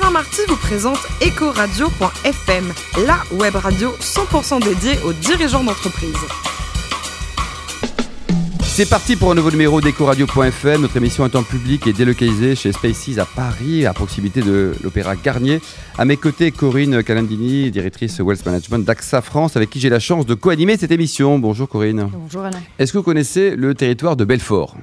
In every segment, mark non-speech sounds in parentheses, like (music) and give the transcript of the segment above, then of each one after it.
Alain Marty vous présente Ecoradio.fm, la web radio 100% dédiée aux dirigeants d'entreprise. C'est parti pour un nouveau numéro d'Ecoradio.fm. Notre émission est en public et délocalisée chez Spaces à Paris, à proximité de l'Opéra Garnier. À mes côtés, Corinne Calandini, directrice Wealth Management d'AXA France, avec qui j'ai la chance de co-animer cette émission. Bonjour Corinne. Bonjour Alain. Est-ce que vous connaissez le territoire de Belfort?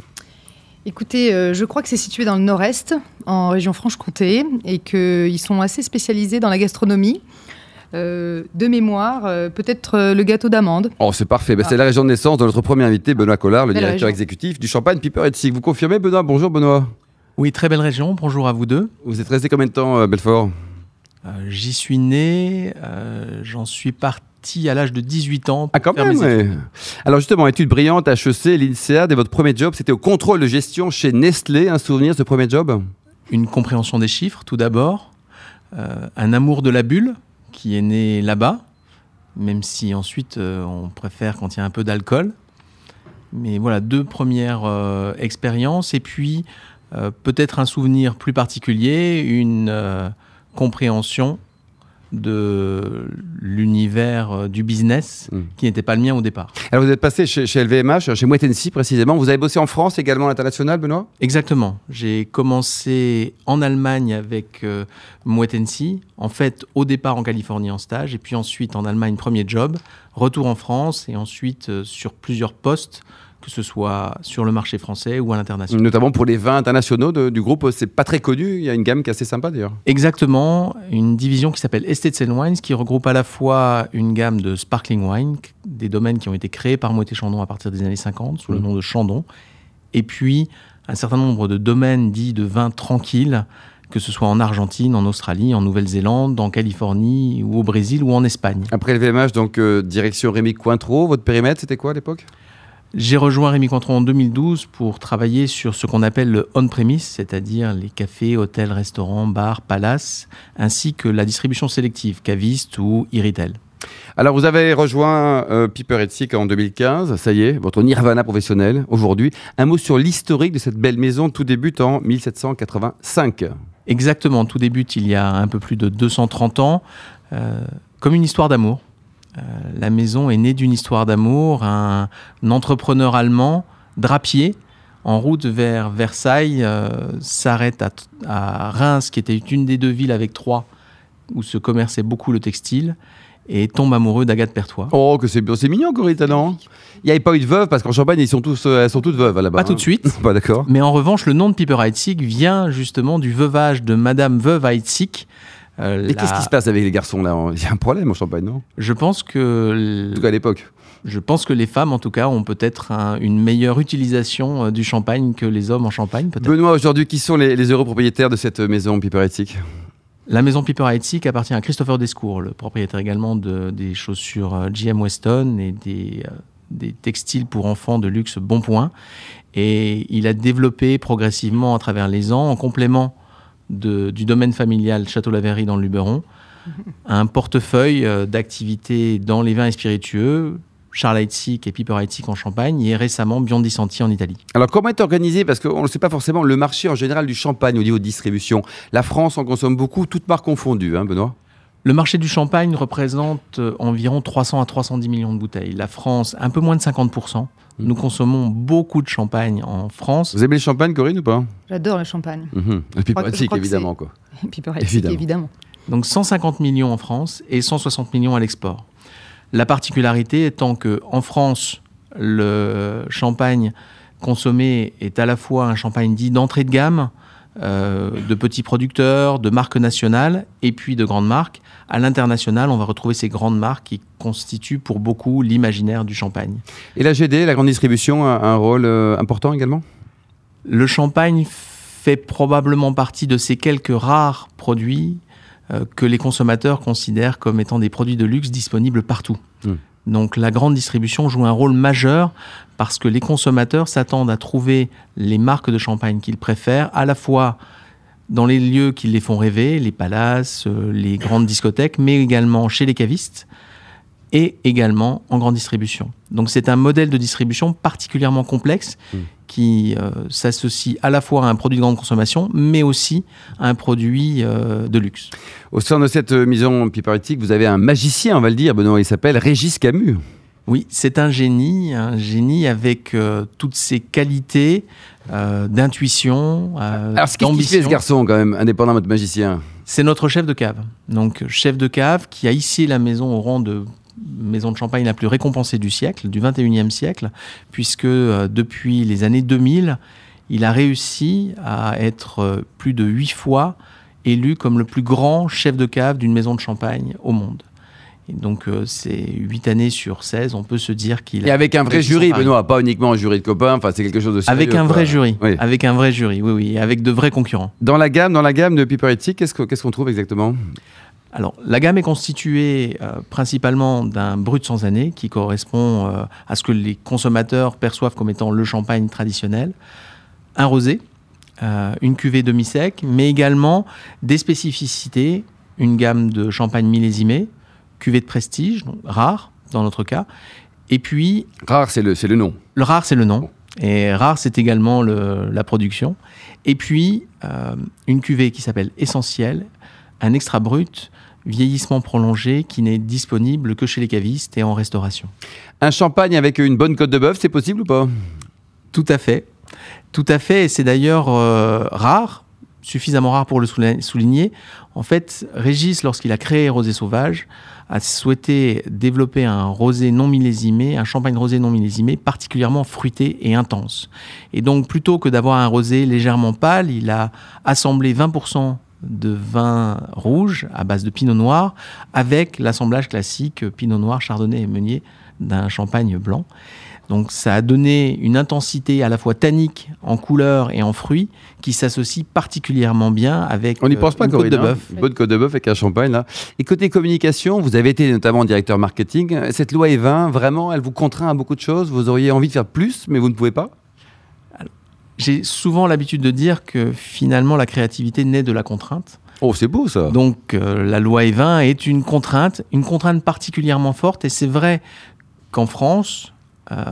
Écoutez, euh, je crois que c'est situé dans le nord-est, en région Franche-Comté, et qu'ils sont assez spécialisés dans la gastronomie. Euh, de mémoire, euh, peut-être le gâteau d'amande. Oh, c'est parfait. Ben, c'est la région de naissance de notre premier invité, Benoît Collard, le directeur exécutif du Champagne Piper et Vous confirmez, Benoît? Bonjour, Benoît. Oui, très belle région. Bonjour à vous deux. Vous êtes resté combien de temps, Belfort? J'y suis né. J'en suis parti à l'âge de 18 ans. ah, quand même Alors justement, étude brillante, HEC, l'INSEAD, et votre premier job, c'était au contrôle de gestion chez Nestlé. Un souvenir de ce premier job? Une compréhension des chiffres, tout d'abord. un amour de la bulle qui est né là-bas, même si ensuite euh, on préfère quand il y a un peu d'alcool. Mais voilà, deux premières euh, expériences et puis euh, peut-être un souvenir plus particulier, une compréhension de l'univers euh, du business hmm. qui n'était pas le mien au départ. Alors vous êtes passé chez, LVMH, chez Moët précisément. Vous avez bossé en France également à l'international, Benoît? Exactement. J'ai commencé en Allemagne avec euh, En fait, au départ en Californie en stage, et puis ensuite en Allemagne, premier job. Retour en France, et ensuite euh, sur plusieurs postes que ce soit sur le marché français ou à l'international. Notamment pour les vins internationaux du groupe, c'est pas très connu, il y a une gamme qui est assez sympa d'ailleurs. Exactement, une division qui s'appelle Estates and Wines qui regroupe à la fois une gamme de sparkling wine, des domaines qui ont été créés par Moët Chandon à partir des années 50 sous le mmh. nom de Chandon, et puis un certain nombre de domaines dits de vins tranquilles que ce soit en Argentine, en Australie, en Nouvelle-Zélande, en Californie ou au Brésil ou en Espagne. Après le VMH, donc euh, direction Rémi Cointreau, votre périmètre c'était quoi à l'époque? J'ai rejoint Rémi Cointreau en 2012 pour travailler sur ce qu'on appelle le on-premise, c'est-à-dire les cafés, hôtels, restaurants, bars, palaces, ainsi que la distribution sélective, caviste ou e-retail. Alors, vous avez rejoint euh, Piper Ethic en 2015, ça y est, votre nirvana professionnel aujourd'hui. Un mot sur l'historique de cette belle maison, tout débute en 1785. Exactement, tout débute il y a un peu plus de 230 ans, euh, comme une histoire d'amour. Euh, la maison est née d'une histoire d'amour. Un, entrepreneur allemand, drapier, en route vers Versailles, euh, s'arrête à, Reims, qui était une des deux villes avec trois où se commerçait beaucoup le textile, et tombe amoureux d'Agathe Pertois. Oh, que c'est c'est mignon, Corita, non? Il n'y avait pas eu de veuve, parce qu'en Champagne, ils sont tous, euh, elles sont toutes veuves là-bas. Pas tout de suite. (laughs) pas d'accord. Mais en revanche, le nom de Piper Heitzig vient justement du veuvage de Madame Veuve Heitzig, euh, qu'est-ce qui se passe avec les garçons là? Il y a un problème en Champagne, non? Je pense que. En tout cas à l'époque. Je pense que les femmes, en tout cas, ont peut-être une meilleure utilisation euh, du champagne que les hommes en Champagne. Benoît, aujourd'hui, qui sont les, heureux propriétaires de cette maison Piper Ethic la maison Piper Heitzig appartient à Christopher Descours, le propriétaire également de, des chaussures euh, GM Weston et des, des textiles pour enfants de luxe Bonpoint. Et il a développé progressivement à travers les ans, en complément du domaine familial Château-Laverry dans le Luberon, un portefeuille euh, d'activités dans les vins et spiritueux, Charles Heitzig et Piper Heitzig en Champagne et récemment Biondi Santi en Italie. Alors comment est organisé Parce qu'on ne sait pas forcément le marché en général du champagne au niveau de distribution? La France en consomme beaucoup, toutes marques confondues, hein, Benoît? Le marché du champagne représente euh, environ 300 à 310 millions de bouteilles. La France, un peu moins de 50%. Mmh. Nous consommons beaucoup de champagne en France. Vous aimez le champagne, Corinne, ou pas? J'adore le champagne. Mmh. Et puis évidemment. Quoi. (laughs) Et puis évidemment. évidemment. Donc 150 millions en France et 160 millions à l'export. La particularité étant que en France, le champagne consommé est à la fois un champagne dit d'entrée de gamme, euh, de petits producteurs, de marques nationales et puis de grandes marques. À l'international, on va retrouver ces grandes marques qui constituent pour beaucoup l'imaginaire du champagne. Et la GD, la grande distribution, a un rôle euh, important également? Le champagne fait probablement partie de ces quelques rares produits euh, que les consommateurs considèrent comme étant des produits de luxe disponibles partout. Hmm. Donc la grande distribution joue un rôle majeur parce que les consommateurs s'attendent à trouver les marques de champagne qu'ils préfèrent, à la fois dans les lieux qui les font rêver, les palaces, euh, les grandes discothèques, mais également chez les cavistes. Et également en grande distribution. Donc c'est un modèle de distribution particulièrement complexe Mm. qui euh, s'associe à la fois à un produit de grande consommation, mais aussi à un produit euh, de luxe. Au sein de cette euh, maison Piperetic, vous avez un magicien, on va le dire, Benoît, il s'appelle Régis Camus. Oui, c'est un génie, un génie avec euh, toutes ses qualités d'intuition, Alors, ce qu'est-ce fait ce garçon, quand même, indépendant de votre magicien? C'est notre chef de cave. Donc, chef de cave qui a hissé la maison au rang de maison de champagne la plus récompensée du siècle, du 21e siècle, puisque euh, depuis les années 2000, il a réussi à être euh, plus de huit fois élu comme le plus grand chef de cave d'une maison de champagne au monde. Et donc, euh, c'est 8 années sur 16, on peut se dire qu'il Et avec un vrai jury. Benoît, pas uniquement un jury de copains, enfin, c'est quelque chose de sérieux. Avec un quoi. vrai jury, Oui. avec un vrai jury, oui, oui, avec de vrais concurrents. Dans la gamme, dans la gamme de qu'est-ce que- qu'est-ce qu'on trouve exactement? Alors, la gamme est constituée euh, principalement d'un brut sans année qui correspond euh, à ce que les consommateurs perçoivent comme étant le champagne traditionnel, un rosé, euh, une cuvée demi-sec, mais également des spécificités, une gamme de champagne millésimé, cuvée de prestige, donc rare dans notre cas, et puis Rare, c'est le, le nom. le rare, c'est le nom. Et rare, c'est également le- la production. Et puis, une cuvée qui s'appelle Essentiel, un extra brut, vieillissement prolongé, qui n'est disponible que chez les cavistes et en restauration. Un champagne avec une bonne côte de bœuf, c'est possible ou pas? Tout à fait. Tout à fait. Et c'est d'ailleurs euh, rare, suffisamment rare pour le souligner. En fait, Régis, lorsqu'il a créé Rosé Sauvage, a souhaité développer un rosé non millésimé, un champagne rosé non millésimé particulièrement fruité et intense. Et donc, plutôt que d'avoir un rosé légèrement pâle, il a assemblé 20% de vin rouge à base de pinot noir avec l'assemblage classique euh, pinot noir, chardonnay et meunier d'un champagne blanc. Donc ça a donné une intensité à la fois tannique en couleur et en fruits qui s'associe particulièrement bien avec On n'y euh, pense pas, une côte de hein bœuf. Bonne côte de bœuf avec un champagne, là. Et côté communication, vous avez été notamment directeur marketing. Cette loi E20, vraiment, elle vous contraint à beaucoup de choses. Vous auriez envie de faire plus, mais vous ne pouvez pas J'ai souvent l'habitude de dire que finalement la créativité naît de la contrainte. Oh, c'est beau, ça. Donc euh, la loi E20 est une contrainte, une contrainte particulièrement forte et c'est vrai qu'en France, euh,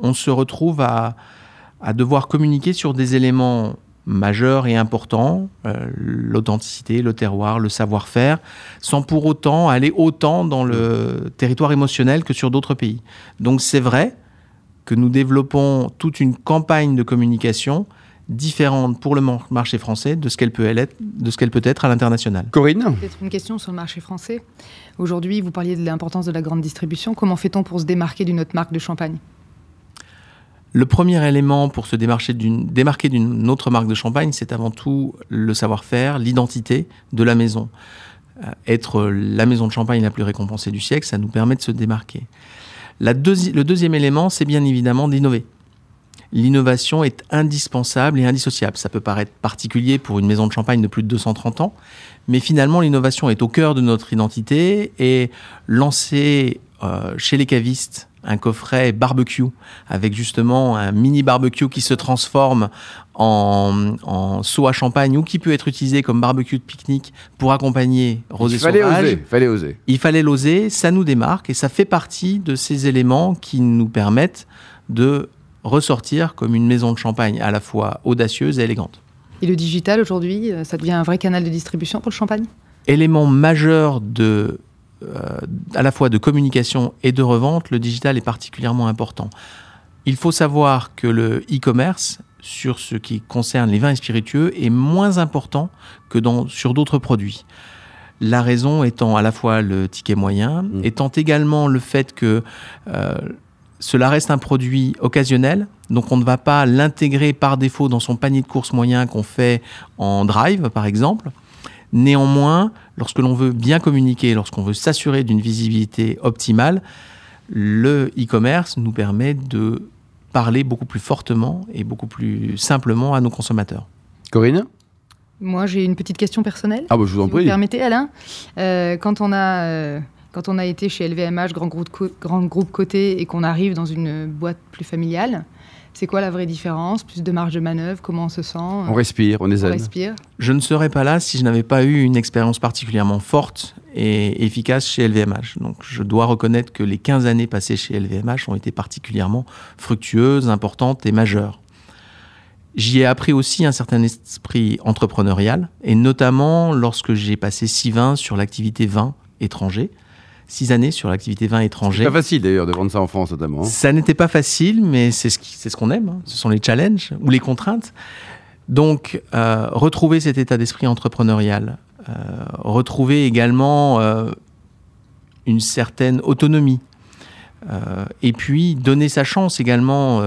on se retrouve à, à devoir communiquer sur des éléments majeurs et importants, euh, l'authenticité, le terroir, le savoir-faire, sans pour autant aller autant dans le territoire émotionnel que sur d'autres pays. Donc c'est vrai que nous développons toute une campagne de communication différente pour le mar- marché français de ce qu'elle peut être, de ce qu'elle peut être à l'international. Corinne Peut-être une question sur le marché français. Aujourd'hui, vous parliez de l'importance de la grande distribution. Comment fait-on pour se démarquer d'une autre marque de champagne? Le premier élément pour se d'une- démarquer d'une autre marque de champagne, c'est avant tout le savoir-faire, l'identité de la maison. Euh, être la maison de champagne la plus récompensée du siècle, ça nous permet de se démarquer. Le deuxième élément, c'est bien évidemment d'innover. L'innovation est indispensable et indissociable. Ça peut paraître particulier pour une maison de champagne de plus de 230 ans, mais finalement l'innovation est au cœur de notre identité et lancer euh, chez les cavistes un coffret barbecue avec justement un mini barbecue qui se transforme en, en seau à champagne ou qui peut être utilisé comme barbecue de pique-nique pour accompagner rosé Il fallait sauvage. oser. Fallait oser. Il fallait l'oser, ça nous démarque et ça fait partie de ces éléments qui nous permettent de ressortir comme une maison de champagne à la fois audacieuse et élégante. Et le digital, aujourd'hui, euh, ça devient un vrai canal de distribution pour le champagne? Élément majeur de, à la fois de communication et de revente, le digital est particulièrement important. Il faut savoir que le e-commerce, sur ce qui concerne les vins et spiritueux, est moins important que dans, sur d'autres produits. La raison étant à la fois le ticket moyen, Mm. étant également le fait que euh, cela reste un produit occasionnel, donc on ne va pas l'intégrer par défaut dans son panier de courses moyen qu'on fait en drive, par exemple. Néanmoins, lorsque l'on veut bien communiquer, lorsqu'on veut s'assurer d'une visibilité optimale, le e-commerce nous permet de parler beaucoup plus fortement et beaucoup plus simplement à nos consommateurs. Corinne? Moi, j'ai une petite question personnelle. Ah, bah, je vous en Si vous prie. me permettez, Alain, Euh, quand, on a, euh, quand on a été chez LVMH, grand groupe, grand groupe coté, et qu'on arrive dans une boîte plus familiale, c'est quoi la vraie différence? Plus de marge de manœuvre? Comment on se sent? On respire, on est On zen. respire Je ne serais pas là si je n'avais pas eu une expérience particulièrement forte et efficace chez LVMH. Donc je dois reconnaître que les 15 années passées chez LVMH ont été particulièrement fructueuses, importantes et majeures. J'y ai appris aussi un certain esprit entrepreneurial, et notamment lorsque j'ai passé 6 vins sur l'activité vin étranger. Six années sur l'activité vin étranger. C'est pas facile d'ailleurs de vendre ça en France notamment. Hein. Ça n'était pas facile, mais c'est ce qu'on ce qu'on aime. Hein. Ce sont les challenges ou les contraintes. Donc, euh, retrouver cet état d'esprit entrepreneurial, euh, retrouver également euh, une certaine autonomie. et puis donner sa chance également,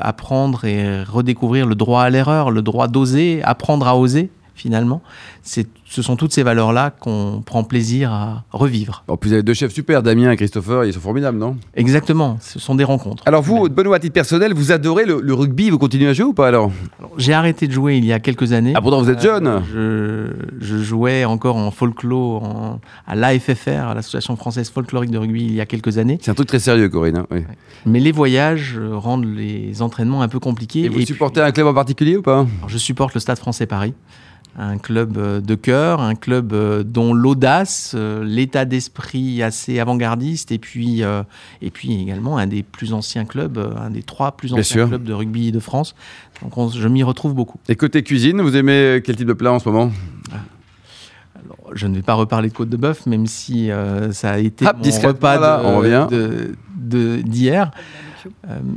apprendre et redécouvrir le droit à l'erreur, le droit d'oser, apprendre à oser finalement. Ce sont toutes ces valeurs-là qu'on prend plaisir à revivre. En plus, vous avez deux chefs super, Damien et Christopher, ils sont formidables, non? Exactement, ce sont des rencontres. Alors vous, Benoît, à titre personnel, vous adorez le, rugby, vous continuez à jouer ou pas alors, J'ai arrêté de jouer il y a quelques années. Ah pourtant vous êtes jeune euh, je, jouais encore en folklore, à l'AFFR, à l'Association française folklorique de rugby, il y a quelques années. C'est un truc très sérieux, Corinne. Hein, oui. Mais les voyages rendent les entraînements un peu compliqués. Et vous supportez un club en particulier ou pas? Je supporte le Stade français Paris un club euh, de cœur, un club euh, dont l'audace, euh, l'état d'esprit assez avant-gardiste, et puis, et puis également un des plus anciens clubs, un des trois plus anciens clubs de rugby de France. Donc je m'y retrouve beaucoup. Et côté cuisine, vous aimez quel type de plat en ce moment? Alors, je ne vais pas reparler de côte de bœuf, même si ça a été mon repas d'hier.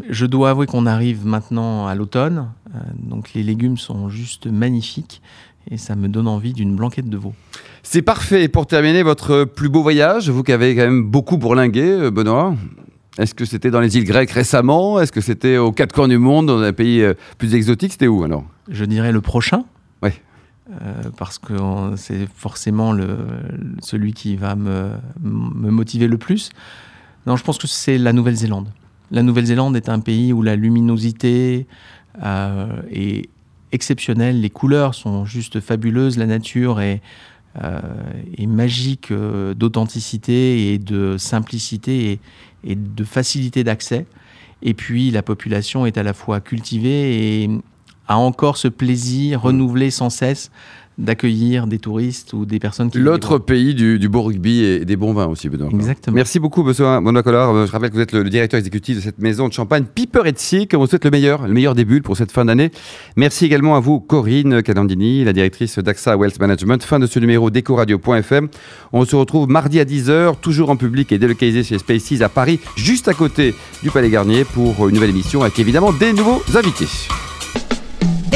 je dois avouer qu'on arrive maintenant à l'automne, donc les légumes sont juste magnifiques et ça me donne envie d'une blanquette de veau. C'est parfait. Pour terminer, votre plus beau voyage, vous qui avez quand même beaucoup bourlingué, euh, Benoît est-ce que c'était dans les îles grecques récemment? Est-ce que c'était aux quatre coins du monde, dans un pays euh, plus exotique? C'était où alors? Je dirais le prochain. Oui. Euh, parce que c'est forcément le, celui qui va me, me, motiver le plus. Non, je pense que c'est la Nouvelle-Zélande. La Nouvelle-Zélande est un pays où la luminosité est exceptionnel. Les couleurs sont juste fabuleuses. La nature est, euh, magique euh, d'authenticité et de simplicité et, de facilité d'accès. Et puis la population est à la fois cultivée et a encore ce plaisir mmh. renouvelé sans cesse d'accueillir des touristes ou des personnes qui... L'autre pays du, beau rugby et des bons vins aussi, Benoît. Exactement. Merci beaucoup, Benoît Collard. Euh, je rappelle que vous êtes le, directeur exécutif de cette maison de champagne Piper et On vous souhaite le meilleur, le meilleur des bulles pour cette fin d'année. Merci également à vous, Corinne Calandini, la directrice d'AXA Wealth Management. Fin de ce numéro d'Ecoradio.fm. On se retrouve mardi à 10h, toujours en public et délocalisé chez Spaces à Paris, juste à côté du Palais Garnier pour une nouvelle émission avec évidemment des nouveaux invités.